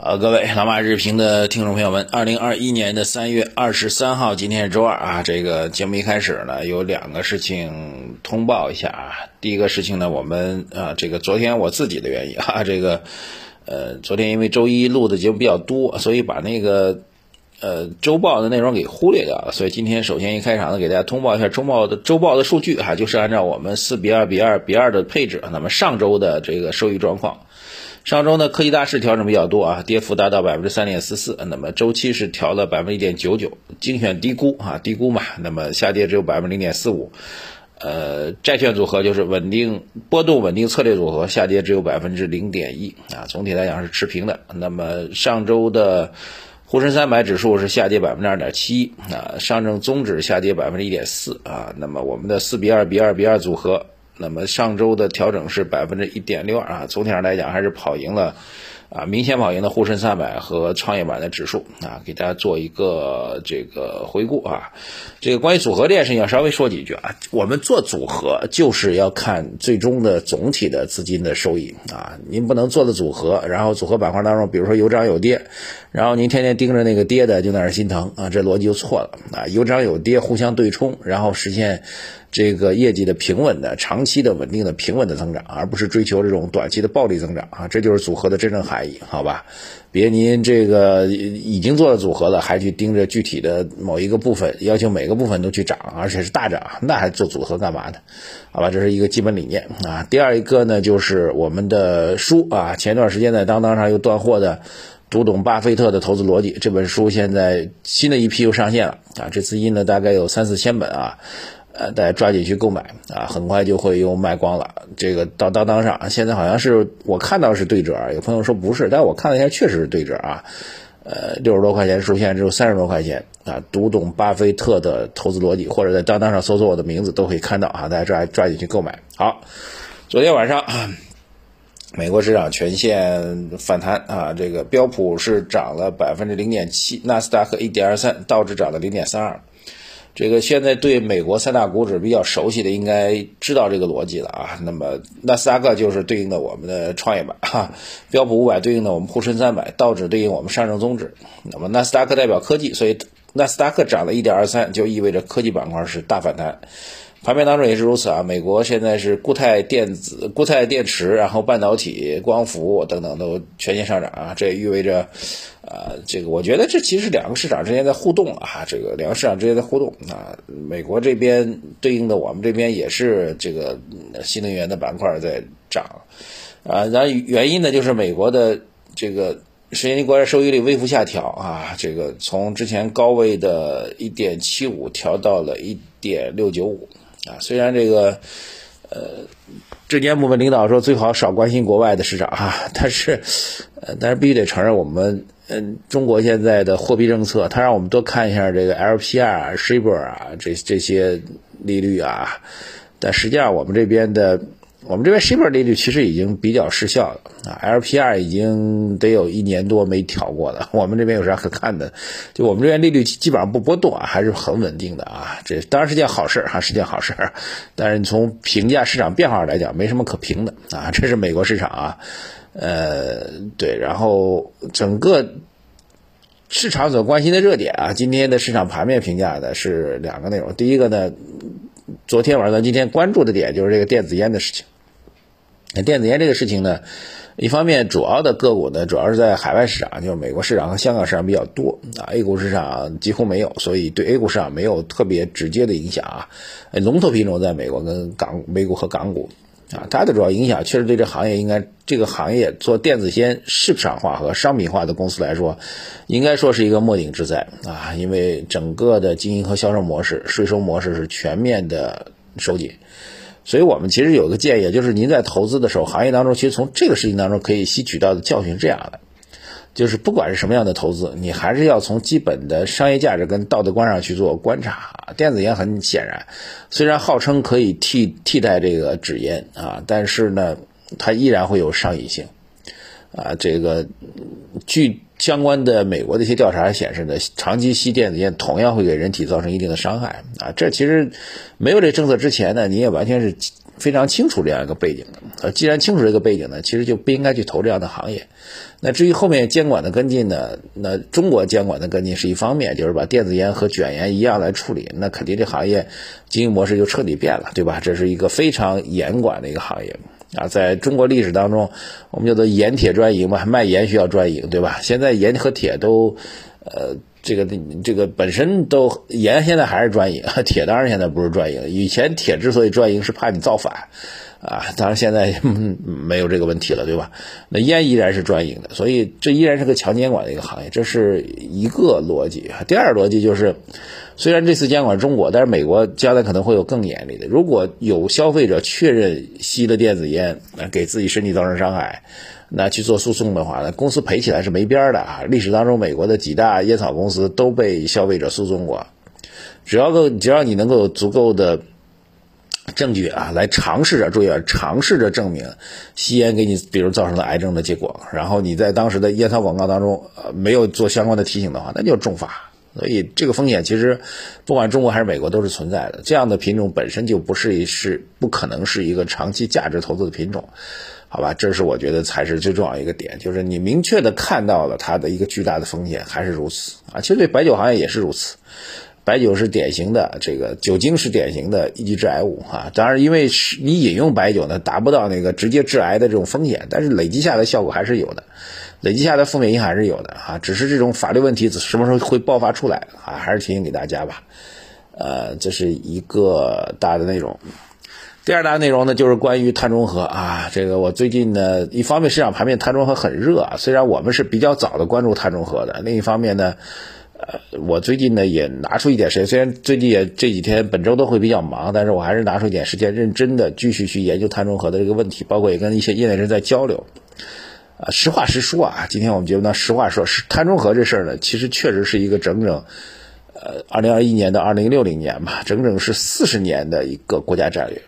呃，各位老马日评的听众朋友们，二零二一年的三月二十三号，今天是周二啊。这个节目一开始呢，有两个事情通报一下啊。第一个事情呢，我们啊，这个昨天我自己的原因啊，这个呃，昨天因为周一录的节目比较多，所以把那个呃周报的内容给忽略掉了。所以今天首先一开场呢，给大家通报一下周报的周报的数据哈，就是按照我们四比二比二比二的配置，那么上周的这个收益状况。上周呢，科技大势调整比较多啊，跌幅达到百分之三点四四。那么周期是调了百分之一点九九，精选低估啊，低估嘛，那么下跌只有百分之零点四五。呃，债券组合就是稳定波动稳定策略组合，下跌只有百分之零点一啊，总体来讲是持平的。那么上周的沪深三百指数是下跌百分之二点七啊，上证综指下跌百分之一点四啊。那么我们的四比二比二比二组合。那么上周的调整是百分之一点六二啊，总体上来讲还是跑赢了，啊，明显跑赢的沪深三百和创业板的指数啊，给大家做一个这个回顾啊。这个关于组合这件事情要稍微说几句啊，我们做组合就是要看最终的总体的资金的收益啊，您不能做的组合，然后组合板块当中，比如说有涨有跌，然后您天天盯着那个跌的就在那心疼啊，这逻辑就错了啊，有涨有跌互相对冲，然后实现。这个业绩的平稳的、长期的、稳定的、平稳的增长，而不是追求这种短期的暴力增长啊！这就是组合的真正含好吧？别您这个已经做了组合了，还去盯着具体的某一个部分，要求每个部分都去涨，而且是大涨，那还做组合干嘛呢？好吧，这是一个基本理念啊。第二一个呢，就是我们的书啊，前段时间在当当上又断货的《读懂巴菲特的投资逻辑》这本书，现在新的一批又上线了啊！这次印了大概有三四千本啊。呃，大家抓紧去购买啊，很快就会又卖光了。这个到当当上，现在好像是我看到是对折，有朋友说不是，但我看了一下，确实是对折啊。呃，六十多块钱，书现在只有三十多块钱啊。读懂巴菲特的投资逻辑，或者在当当上搜索我的名字都可以看到啊。大家抓抓紧去购买。好，昨天晚上美国市场全线反弹啊，这个标普是涨了百分之零点七，纳斯达克一点二三，道指涨了零点三二。这个现在对美国三大股指比较熟悉的，应该知道这个逻辑了啊。那么纳斯达克就是对应的我们的创业板哈，标普五百对应的我们沪深三百，道指对应我们上证综指。那么纳斯达克代表科技，所以纳斯达克涨了一点二三，就意味着科技板块是大反弹。盘面当中也是如此啊，美国现在是固态电子、固态电池，然后半导体、光伏等等都全线上涨啊，这也意味着，呃，这个我觉得这其实是两个市场之间在互动啊，这个两个市场之间的互动啊，美国这边对应的我们这边也是这个新能源的板块在涨，啊，然后原因呢就是美国的这个十年期国债收益率微幅下调啊，这个从之前高位的一点七五调到了一点六九五。啊，虽然这个，呃，证监部门领导说最好少关心国外的市场哈，但是，呃，但是必须得承认我们，嗯，中国现在的货币政策，它让我们多看一下这个 LPR、Shibor 啊，这这些利率啊，但实际上我们这边的。我们这边 shibor 利率其实已经比较失效了啊，LPR 已经得有一年多没调过了。我们这边有啥可看的？就我们这边利率基本上不波动啊，还是很稳定的啊。这当然是件好事哈，是件好事。但是你从评价市场变化来讲，没什么可评的啊。这是美国市场啊，呃，对。然后整个市场所关心的热点啊，今天的市场盘面评价的是两个内容。第一个呢，昨天晚上今天关注的点就是这个电子烟的事情。电子烟这个事情呢，一方面主要的个股呢，主要是在海外市场，就是美国市场和香港市场比较多啊，A 股市场几乎没有，所以对 A 股市场没有特别直接的影响啊。龙头品种在美国跟港美股和港股啊，它的主要影响确实对这行业应该这个行业做电子烟市场化和商品化的公司来说，应该说是一个末顶之灾啊，因为整个的经营和销售模式、税收模式是全面的收紧。所以我们其实有个建议，就是您在投资的时候，行业当中其实从这个事情当中可以吸取到的教训是这样的，就是不管是什么样的投资，你还是要从基本的商业价值跟道德观上去做观察。电子烟很显然，虽然号称可以替替代这个纸烟啊，但是呢，它依然会有上瘾性啊。这个据。相关的美国的一些调查显示呢，长期吸电子烟同样会给人体造成一定的伤害啊。这其实没有这政策之前呢，你也完全是非常清楚这样一个背景的。呃，既然清楚这个背景呢，其实就不应该去投这样的行业。那至于后面监管的跟进呢？那中国监管的跟进是一方面，就是把电子烟和卷烟一样来处理，那肯定这行业经营模式就彻底变了，对吧？这是一个非常严管的一个行业啊，在中国历史当中，我们叫做盐铁专营嘛，卖盐需要专营，对吧？现在盐和铁都，呃，这个这个本身都盐现在还是专营，铁当然现在不是专营。以前铁之所以专营，是怕你造反。啊，当然现在没有这个问题了，对吧？那烟依然是专营的，所以这依然是个强监管的一个行业，这是一个逻辑。第二逻辑就是，虽然这次监管中国，但是美国将来可能会有更严厉的。如果有消费者确认吸了电子烟，给自己身体造成伤害，那去做诉讼的话，那公司赔起来是没边儿的啊！历史当中，美国的几大烟草公司都被消费者诉讼过，只要够，只要你能够有足够的。证据啊，来尝试着，注意啊，尝试着证明吸烟给你，比如造成了癌症的结果，然后你在当时的烟草广告当中，呃，没有做相关的提醒的话，那就重罚。所以这个风险其实，不管中国还是美国都是存在的。这样的品种本身就不是一是不可能是一个长期价值投资的品种，好吧？这是我觉得才是最重要一个点，就是你明确的看到了它的一个巨大的风险，还是如此啊。其实对白酒行业也是如此。白酒是典型的，这个酒精是典型的一级致癌物啊。当然，因为是你饮用白酒呢，达不到那个直接致癌的这种风险，但是累积下的效果还是有的，累积下的负面影响还是有的啊。只是这种法律问题什么时候会爆发出来啊？还是提醒给大家吧。呃，这是一个大的内容。第二大内容呢，就是关于碳中和啊。这个我最近呢，一方面市场盘面碳中和很热啊，虽然我们是比较早的关注碳中和的，另一方面呢。呃，我最近呢也拿出一点时间，虽然最近也这几天本周都会比较忙，但是我还是拿出一点时间，认真的继续去研究碳中和的这个问题，包括也跟一些业内人在交流。啊，实话实说啊，今天我们节目呢，实话说，是碳中和这事儿呢，其实确实是一个整整，呃，二零二一年到二零六零年吧，整整是四十年的一个国家战略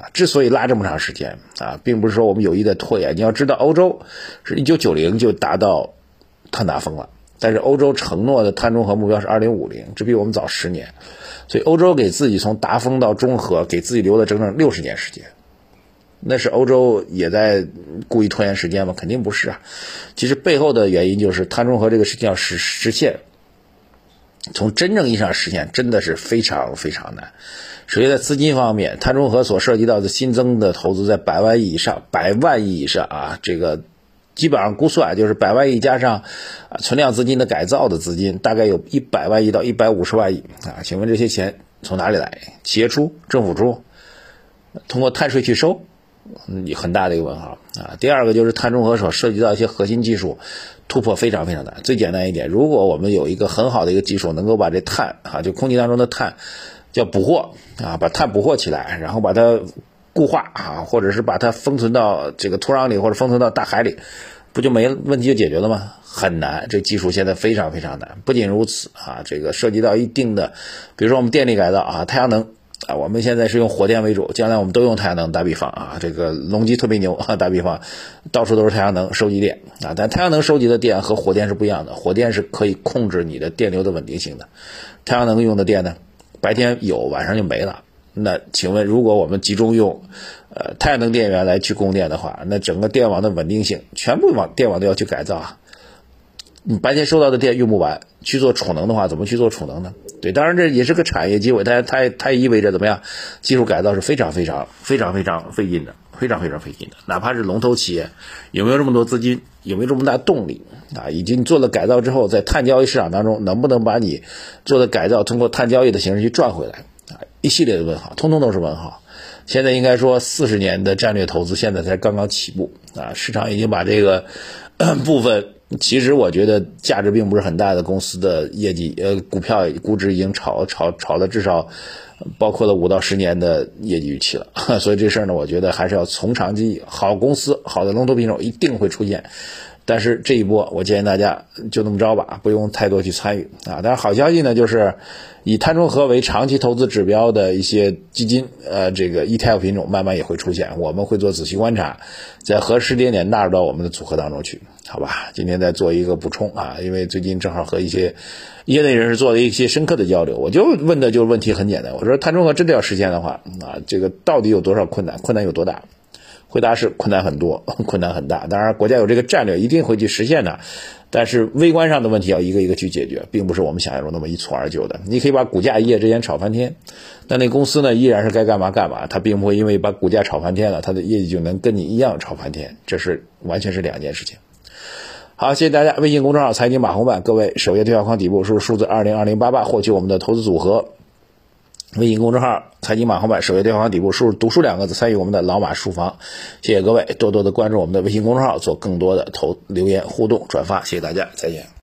啊。之所以拉这么长时间啊，并不是说我们有意的拖延，你要知道，欧洲是一九九零就达到碳达峰了。但是欧洲承诺的碳中和目标是二零五零，这比我们早十年，所以欧洲给自己从达峰到中和给自己留了整整六十年时间。那是欧洲也在故意拖延时间吗？肯定不是啊。其实背后的原因就是碳中和这个事情要实实现，从真正意义上实现真的是非常非常难。首先在资金方面，碳中和所涉及到的新增的投资在百万亿以上，百万亿以上啊，这个。基本上估算就是百万亿加上存量资金的改造的资金，大概有一百万亿到一百五十万亿啊。请问这些钱从哪里来？企业出，政府出，通过碳税去收，你很大的一个问号啊。第二个就是碳中和所涉及到一些核心技术突破非常非常难。最简单一点，如果我们有一个很好的一个技术，能够把这碳啊，就空气当中的碳叫捕获啊，把碳捕获起来，然后把它。固化啊，或者是把它封存到这个土壤里，或者封存到大海里，不就没问题就解决了吗？很难，这技术现在非常非常难。不仅如此啊，这个涉及到一定的，比如说我们电力改造啊，太阳能啊，我们现在是用火电为主，将来我们都用太阳能。打比方啊，这个隆基特别牛啊，打比方，到处都是太阳能收集电啊，但太阳能收集的电和火电是不一样的，火电是可以控制你的电流的稳定性的，太阳能用的电呢，白天有，晚上就没了。那请问，如果我们集中用，呃，太阳能电源来去供电的话，那整个电网的稳定性，全部网电网都要去改造啊。你白天收到的电用不完，去做储能的话，怎么去做储能呢？对，当然这也是个产业机会，但它它它意味着怎么样？技术改造是非常非常非常非常费劲的，非常非常费劲的。哪怕是龙头企业，有没有这么多资金，有没有这么大动力啊？以及你做了改造之后，在碳交易市场当中，能不能把你做的改造通过碳交易的形式去赚回来？一系列的问号，通通都是问号。现在应该说，四十年的战略投资现在才刚刚起步啊！市场已经把这个 部分，其实我觉得价值并不是很大的公司的业绩，呃，股票估值已经炒炒炒了至少包括了五到十年的业绩预期了。所以这事儿呢，我觉得还是要从长计议。好公司、好的龙头品种一定会出现。但是这一波，我建议大家就那么着吧，不用太多去参与啊。但是好消息呢，就是以碳中和为长期投资指标的一些基金，呃，这个 ETF 品种慢慢也会出现，我们会做仔细观察，在合适时间点纳入到我们的组合当中去好吧，今天再做一个补充啊，因为最近正好和一些业内人士做了一些深刻的交流，我就问的就是问题很简单，我说碳中和真的要实现的话啊，这个到底有多少困难？困难有多大？回答是困难很多，困难很大。当然，国家有这个战略，一定会去实现的。但是微观上的问题要一个一个去解决，并不是我们想象中那么一蹴而就的。你可以把股价一夜之间炒翻天，但那公司呢依然是该干嘛干嘛，它并不会因为把股价炒翻天了，它的业绩就能跟你一样炒翻天，这是完全是两件事情。好，谢谢大家。微信公众号财经马红版，各位首页对话框底部输入数字二零二零八八，获取我们的投资组合。微信公众号财经马后版首页对话框底部输入读书两个字，参与我们的老马书房。谢谢各位多多的关注我们的微信公众号，做更多的投留言互动转发。谢谢大家，再见。